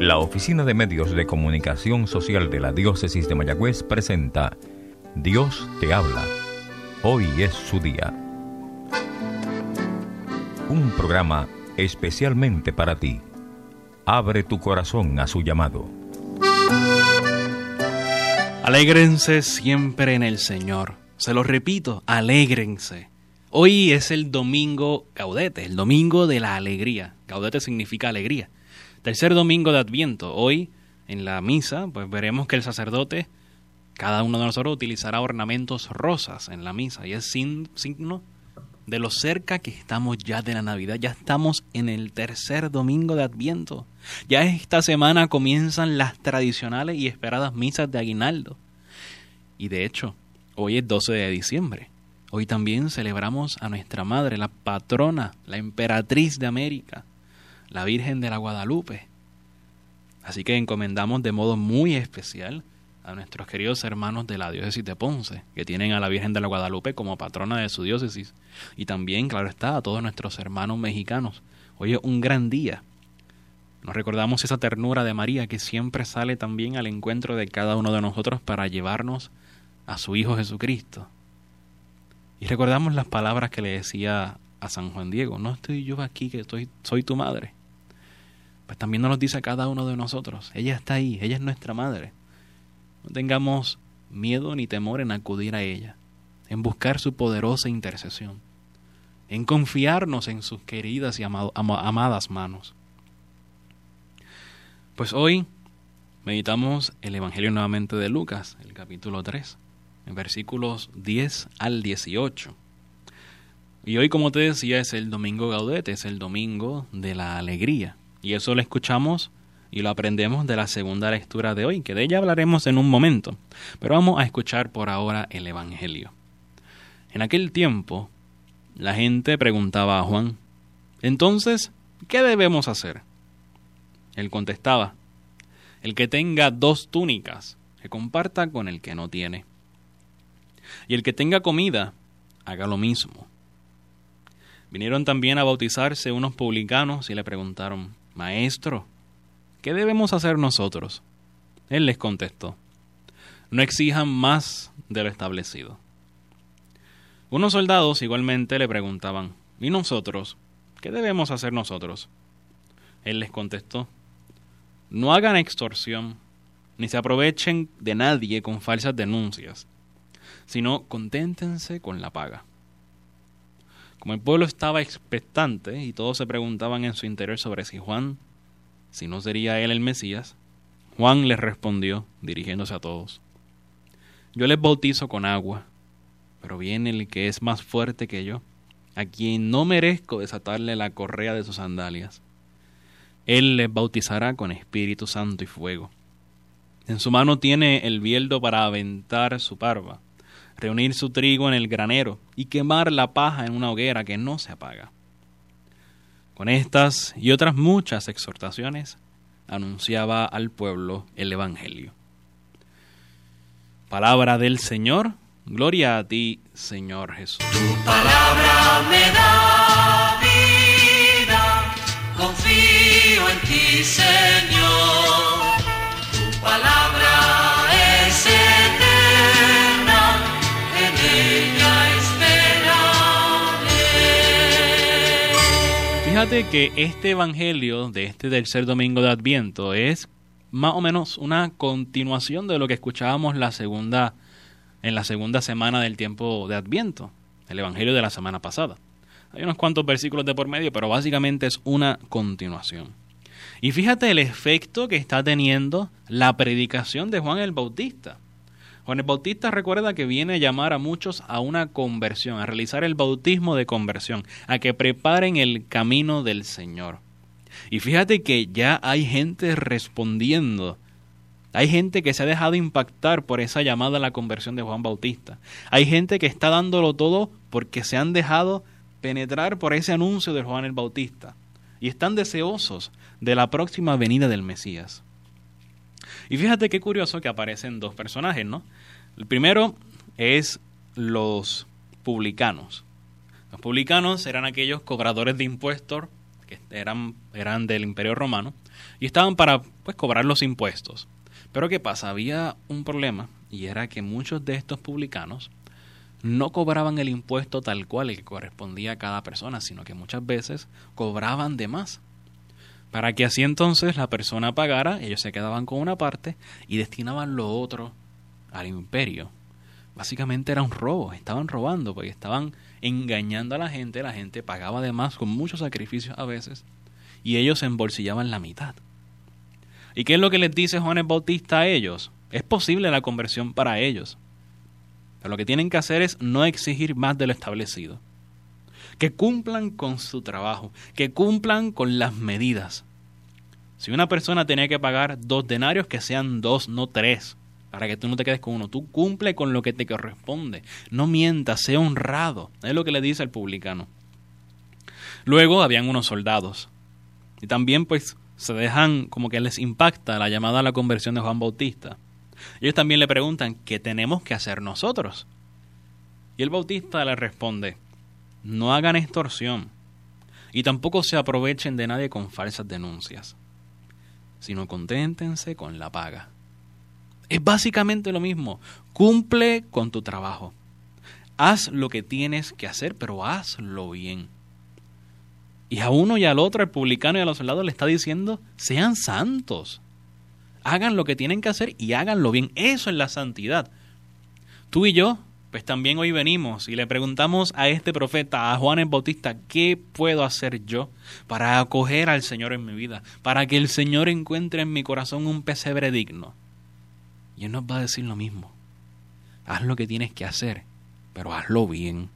La Oficina de Medios de Comunicación Social de la Diócesis de Mayagüez presenta Dios te habla. Hoy es su día. Un programa especialmente para ti. Abre tu corazón a su llamado. Alégrense siempre en el Señor. Se lo repito, alégrense. Hoy es el domingo Gaudete, el domingo de la alegría. Gaudete significa alegría. Tercer domingo de Adviento. Hoy en la misa, pues veremos que el sacerdote, cada uno de nosotros utilizará ornamentos rosas en la misa y es signo de lo cerca que estamos ya de la Navidad. Ya estamos en el tercer domingo de Adviento. Ya esta semana comienzan las tradicionales y esperadas misas de Aguinaldo. Y de hecho, hoy es 12 de diciembre. Hoy también celebramos a nuestra madre, la patrona, la emperatriz de América, la Virgen de la Guadalupe. Así que encomendamos de modo muy especial a nuestros queridos hermanos de la diócesis de Ponce, que tienen a la Virgen de la Guadalupe como patrona de su diócesis, y también, claro está, a todos nuestros hermanos mexicanos. Hoy es un gran día. Nos recordamos esa ternura de María que siempre sale también al encuentro de cada uno de nosotros para llevarnos a su Hijo Jesucristo. Y recordamos las palabras que le decía a San Juan Diego, no estoy yo aquí, que estoy, soy tu madre. Pues también nos lo dice a cada uno de nosotros, ella está ahí, ella es nuestra madre. No tengamos miedo ni temor en acudir a ella, en buscar su poderosa intercesión, en confiarnos en sus queridas y amadas manos. Pues hoy meditamos el Evangelio nuevamente de Lucas, el capítulo 3 en versículos 10 al 18. Y hoy, como te decía, es el domingo gaudete, es el domingo de la alegría. Y eso lo escuchamos y lo aprendemos de la segunda lectura de hoy, que de ella hablaremos en un momento. Pero vamos a escuchar por ahora el Evangelio. En aquel tiempo, la gente preguntaba a Juan, entonces, ¿qué debemos hacer? Él contestaba, el que tenga dos túnicas, que comparta con el que no tiene y el que tenga comida, haga lo mismo. Vinieron también a bautizarse unos publicanos y le preguntaron, Maestro, ¿qué debemos hacer nosotros? Él les contestó, no exijan más de lo establecido. Unos soldados igualmente le preguntaban, ¿y nosotros? ¿Qué debemos hacer nosotros? Él les contestó, no hagan extorsión, ni se aprovechen de nadie con falsas denuncias sino conténtense con la paga. Como el pueblo estaba expectante y todos se preguntaban en su interior sobre si Juan, si no sería él el Mesías, Juan les respondió, dirigiéndose a todos, Yo les bautizo con agua, pero viene el que es más fuerte que yo, a quien no merezco desatarle la correa de sus sandalias. Él les bautizará con Espíritu Santo y fuego. En su mano tiene el bieldo para aventar su parva reunir su trigo en el granero y quemar la paja en una hoguera que no se apaga. Con estas y otras muchas exhortaciones, anunciaba al pueblo el Evangelio. Palabra del Señor, gloria a ti, Señor Jesús. Tu palabra me da Fíjate que este evangelio de este tercer domingo de Adviento es más o menos una continuación de lo que escuchábamos la segunda en la segunda semana del tiempo de Adviento, el evangelio de la semana pasada. Hay unos cuantos versículos de por medio, pero básicamente es una continuación. Y fíjate el efecto que está teniendo la predicación de Juan el Bautista. Juan el Bautista recuerda que viene a llamar a muchos a una conversión, a realizar el bautismo de conversión, a que preparen el camino del Señor. Y fíjate que ya hay gente respondiendo. Hay gente que se ha dejado impactar por esa llamada a la conversión de Juan Bautista. Hay gente que está dándolo todo porque se han dejado penetrar por ese anuncio de Juan el Bautista. Y están deseosos de la próxima venida del Mesías. Y fíjate qué curioso que aparecen dos personajes, ¿no? El primero es los publicanos. Los publicanos eran aquellos cobradores de impuestos que eran, eran del Imperio Romano y estaban para pues, cobrar los impuestos. Pero ¿qué pasa? Había un problema y era que muchos de estos publicanos no cobraban el impuesto tal cual el que correspondía a cada persona, sino que muchas veces cobraban de más. Para que así entonces la persona pagara, ellos se quedaban con una parte y destinaban lo otro al imperio. Básicamente era un robo, estaban robando porque estaban engañando a la gente, la gente pagaba de más con muchos sacrificios a veces y ellos embolsillaban la mitad. ¿Y qué es lo que les dice Juan Bautista a ellos? Es posible la conversión para ellos. Pero lo que tienen que hacer es no exigir más de lo establecido. Que cumplan con su trabajo, que cumplan con las medidas. Si una persona tenía que pagar dos denarios, que sean dos, no tres, para que tú no te quedes con uno. Tú cumple con lo que te corresponde. No mientas, sea honrado. Es lo que le dice el publicano. Luego habían unos soldados. Y también pues se dejan como que les impacta la llamada a la conversión de Juan Bautista. Ellos también le preguntan, ¿qué tenemos que hacer nosotros? Y el Bautista le responde, no hagan extorsión y tampoco se aprovechen de nadie con falsas denuncias, sino conténtense con la paga. Es básicamente lo mismo, cumple con tu trabajo. Haz lo que tienes que hacer, pero hazlo bien. Y a uno y al otro, al publicano y a los soldados, le está diciendo, sean santos hagan lo que tienen que hacer y háganlo bien. Eso es la santidad. Tú y yo, pues también hoy venimos y le preguntamos a este profeta, a Juan el Bautista, ¿qué puedo hacer yo para acoger al Señor en mi vida? Para que el Señor encuentre en mi corazón un pesebre digno. Y Él nos va a decir lo mismo. Haz lo que tienes que hacer, pero hazlo bien.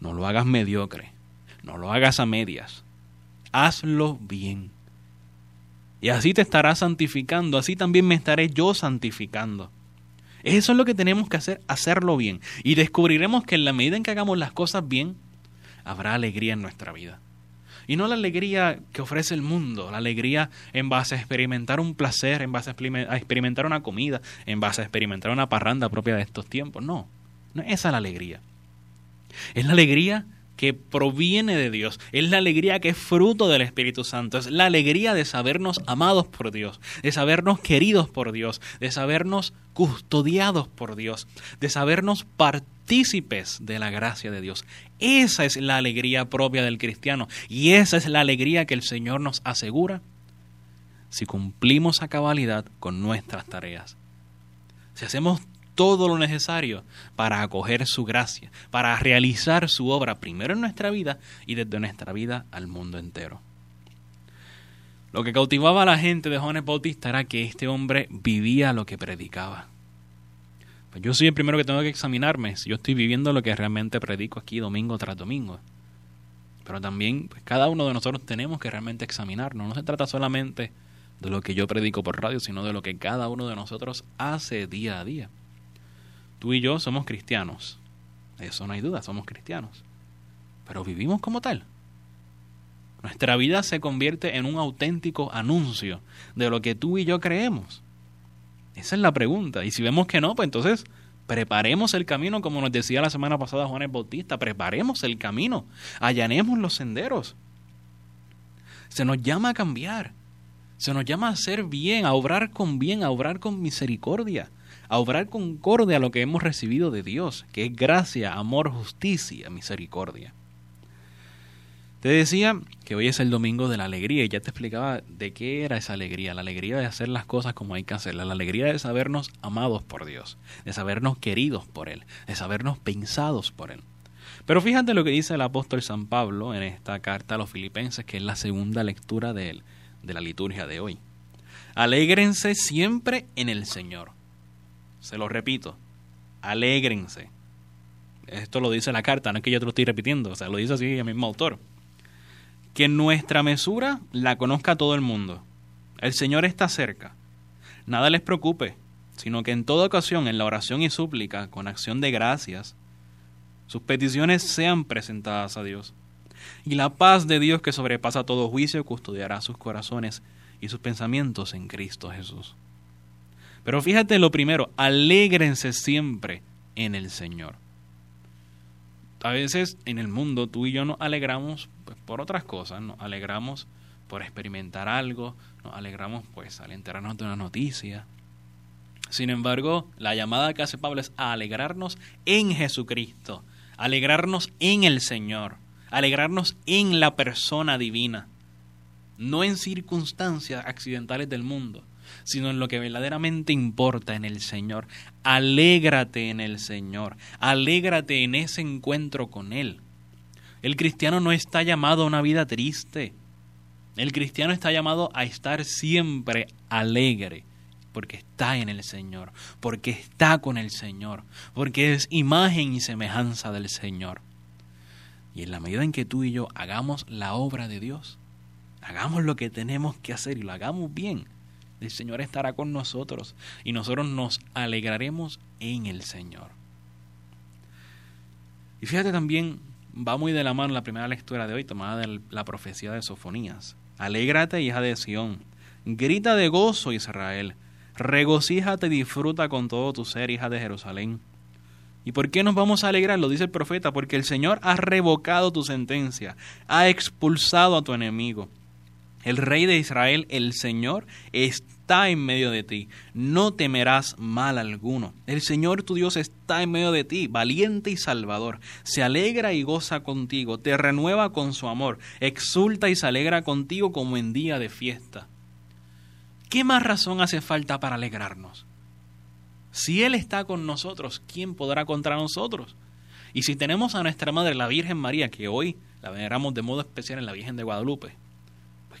No lo hagas mediocre. No lo hagas a medias. Hazlo bien. Y así te estarás santificando, así también me estaré yo santificando. Eso es lo que tenemos que hacer, hacerlo bien. Y descubriremos que en la medida en que hagamos las cosas bien, habrá alegría en nuestra vida. Y no la alegría que ofrece el mundo, la alegría en base a experimentar un placer, en base a experimentar una comida, en base a experimentar una parranda propia de estos tiempos. No, no esa es la alegría. Es la alegría que proviene de Dios, es la alegría que es fruto del Espíritu Santo, es la alegría de sabernos amados por Dios, de sabernos queridos por Dios, de sabernos custodiados por Dios, de sabernos partícipes de la gracia de Dios. Esa es la alegría propia del cristiano y esa es la alegría que el Señor nos asegura si cumplimos a cabalidad con nuestras tareas. Si hacemos todo lo necesario para acoger su gracia, para realizar su obra primero en nuestra vida y desde nuestra vida al mundo entero. Lo que cautivaba a la gente de Juan Bautista era que este hombre vivía lo que predicaba. Pues yo soy el primero que tengo que examinarme si yo estoy viviendo lo que realmente predico aquí domingo tras domingo. Pero también pues, cada uno de nosotros tenemos que realmente examinarnos. No se trata solamente de lo que yo predico por radio, sino de lo que cada uno de nosotros hace día a día. Tú y yo somos cristianos. Eso no hay duda, somos cristianos. Pero vivimos como tal. Nuestra vida se convierte en un auténtico anuncio de lo que tú y yo creemos. Esa es la pregunta. Y si vemos que no, pues entonces preparemos el camino, como nos decía la semana pasada Juan el Bautista, preparemos el camino, allanemos los senderos. Se nos llama a cambiar, se nos llama a hacer bien, a obrar con bien, a obrar con misericordia a obrar concorde a lo que hemos recibido de Dios, que es gracia, amor, justicia, misericordia. Te decía que hoy es el domingo de la alegría y ya te explicaba de qué era esa alegría, la alegría de hacer las cosas como hay que hacerlas, la alegría de sabernos amados por Dios, de sabernos queridos por Él, de sabernos pensados por Él. Pero fíjate lo que dice el apóstol San Pablo en esta carta a los filipenses, que es la segunda lectura de de la liturgia de hoy. Alégrense siempre en el Señor. Se lo repito, alégrense. Esto lo dice la carta, no es que yo te lo estoy repitiendo, o sea, lo dice así el mismo autor. Que nuestra mesura la conozca todo el mundo. El Señor está cerca. Nada les preocupe, sino que en toda ocasión, en la oración y súplica, con acción de gracias, sus peticiones sean presentadas a Dios. Y la paz de Dios que sobrepasa todo juicio custodiará sus corazones y sus pensamientos en Cristo Jesús. Pero fíjate lo primero, alégrense siempre en el Señor. a veces en el mundo tú y yo nos alegramos pues, por otras cosas, nos alegramos por experimentar algo, nos alegramos pues al enterarnos de una noticia. Sin embargo, la llamada que hace Pablo es a alegrarnos en Jesucristo, alegrarnos en el Señor, alegrarnos en la persona divina, no en circunstancias accidentales del mundo, sino en lo que verdaderamente importa en el Señor. Alégrate en el Señor, alégrate en ese encuentro con Él. El cristiano no está llamado a una vida triste. El cristiano está llamado a estar siempre alegre, porque está en el Señor, porque está con el Señor, porque es imagen y semejanza del Señor. Y en la medida en que tú y yo hagamos la obra de Dios, hagamos lo que tenemos que hacer y lo hagamos bien, el Señor estará con nosotros y nosotros nos alegraremos en el Señor. Y fíjate también, va muy de la mano la primera lectura de hoy, tomada de la profecía de Sofonías. Alégrate, hija de Sión, grita de gozo, Israel, regocíjate y disfruta con todo tu ser, hija de Jerusalén. ¿Y por qué nos vamos a alegrar? Lo dice el profeta, porque el Señor ha revocado tu sentencia, ha expulsado a tu enemigo el rey de Israel, el Señor, está en medio de ti. No temerás mal alguno. El Señor tu Dios está en medio de ti, valiente y salvador. Se alegra y goza contigo, te renueva con su amor, exulta y se alegra contigo como en día de fiesta. ¿Qué más razón hace falta para alegrarnos? Si Él está con nosotros, ¿quién podrá contra nosotros? Y si tenemos a nuestra Madre, la Virgen María, que hoy la veneramos de modo especial en la Virgen de Guadalupe,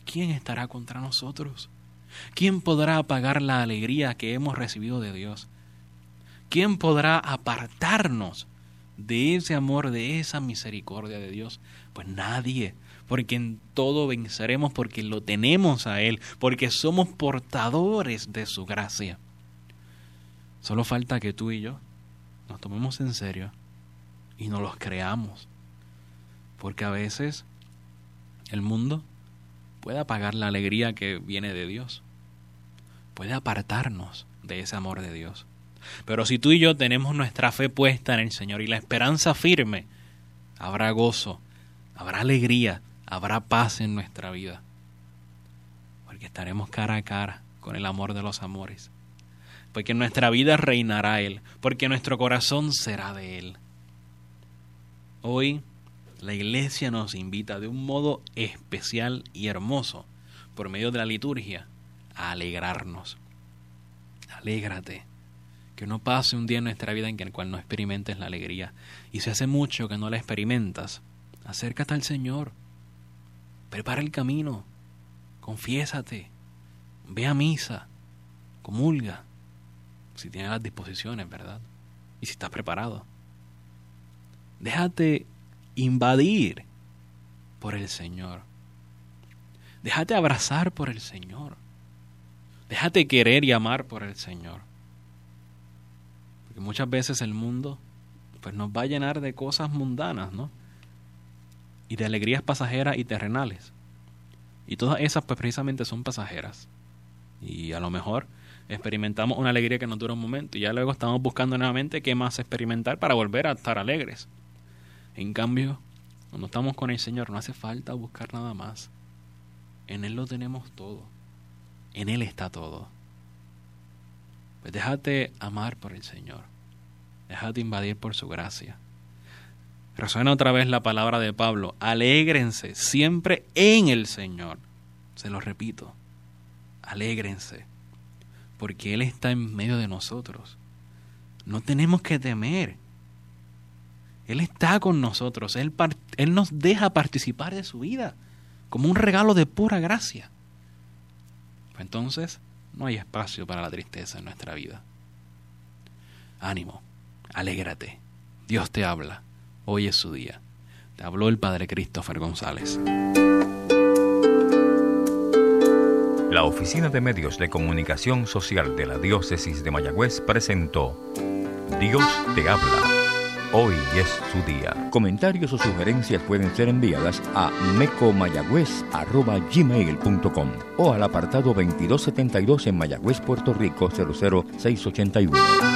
¿quién estará contra nosotros? ¿Quién podrá apagar la alegría que hemos recibido de Dios? ¿Quién podrá apartarnos de ese amor, de esa misericordia de Dios? Pues nadie, porque en todo venceremos, porque lo tenemos a Él, porque somos portadores de su gracia. Solo falta que tú y yo nos tomemos en serio y nos los creamos, porque a veces el mundo puede apagar la alegría que viene de Dios. Puede apartarnos de ese amor de Dios. Pero si tú y yo tenemos nuestra fe puesta en el Señor y la esperanza firme, habrá gozo, habrá alegría, habrá paz en nuestra vida. Porque estaremos cara a cara con el amor de los amores. Porque en nuestra vida reinará Él. Porque nuestro corazón será de Él. Hoy la iglesia nos invita de un modo especial y hermoso, por medio de la liturgia, a alegrarnos. Alégrate. Que no pase un día en nuestra vida en el cual no experimentes la alegría. Y si hace mucho que no la experimentas, acércate al Señor. Prepara el camino. Confiésate. Ve a misa. Comulga. Si tienes las disposiciones, ¿verdad? Y si estás preparado. Déjate invadir por el Señor. Déjate abrazar por el Señor. Déjate querer y amar por el Señor. Porque muchas veces el mundo pues nos va a llenar de cosas mundanas, ¿no? Y de alegrías pasajeras y terrenales. Y todas esas pues precisamente son pasajeras. Y a lo mejor experimentamos una alegría que nos dura un momento y ya luego estamos buscando nuevamente qué más experimentar para volver a estar alegres. En cambio, cuando estamos con el Señor no hace falta buscar nada más. En Él lo tenemos todo. En Él está todo. Pues déjate amar por el Señor. Déjate invadir por su gracia. Resuena otra vez la palabra de Pablo. Alégrense siempre en el Señor. Se lo repito. Alégrense. Porque Él está en medio de nosotros. No tenemos que temer. Él está con nosotros, Él, nos deja participar de su vida como un regalo de pura gracia. Pues entonces no hay espacio para la tristeza en nuestra vida. Ánimo, alégrate, Dios te habla, hoy es su día. Te habló el Padre Christopher González. La Oficina de Medios de Comunicación Social de la Diócesis de Mayagüez presentó Dios te habla Hoy es su día. Comentarios o sugerencias pueden ser enviadas a mecomayagüez.gmail.com o al apartado 2272 en Mayagüez, Puerto Rico 00681.